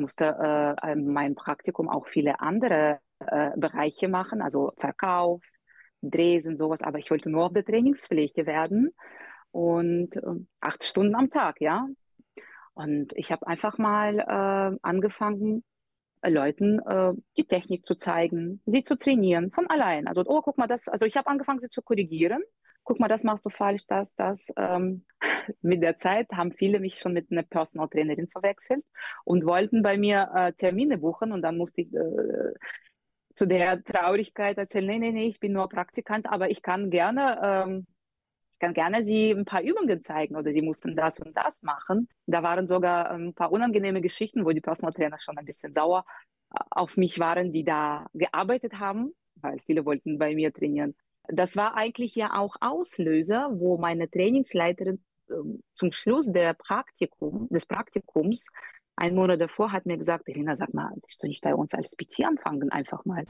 musste äh, mein Praktikum auch viele andere äh, Bereiche machen, also Verkauf, Dresen, sowas, aber ich wollte nur auf der Trainingsfläche werden und äh, acht Stunden am Tag, ja. Und ich habe einfach mal äh, angefangen, äh, Leuten äh, die Technik zu zeigen, sie zu trainieren, von allein. Also, oh, guck mal, das, also ich habe angefangen, sie zu korrigieren. Guck mal, das machst du falsch, das, das. Ähm, mit der Zeit haben viele mich schon mit einer Personal Trainerin verwechselt und wollten bei mir äh, Termine buchen und dann musste ich äh, zu der Traurigkeit erzählen, nee, nee, nee, ich bin nur Praktikant, aber ich kann gerne, ähm, ich kann gerne sie ein paar Übungen zeigen oder sie mussten das und das machen. Da waren sogar ein paar unangenehme Geschichten, wo die Personal Trainer schon ein bisschen sauer äh, auf mich waren, die da gearbeitet haben, weil viele wollten bei mir trainieren. Das war eigentlich ja auch Auslöser, wo meine Trainingsleiterin äh, zum Schluss der Praktikum, des Praktikums ein Monat davor hat mir gesagt, Elena, sag mal, willst du nicht bei uns als PT anfangen, einfach mal?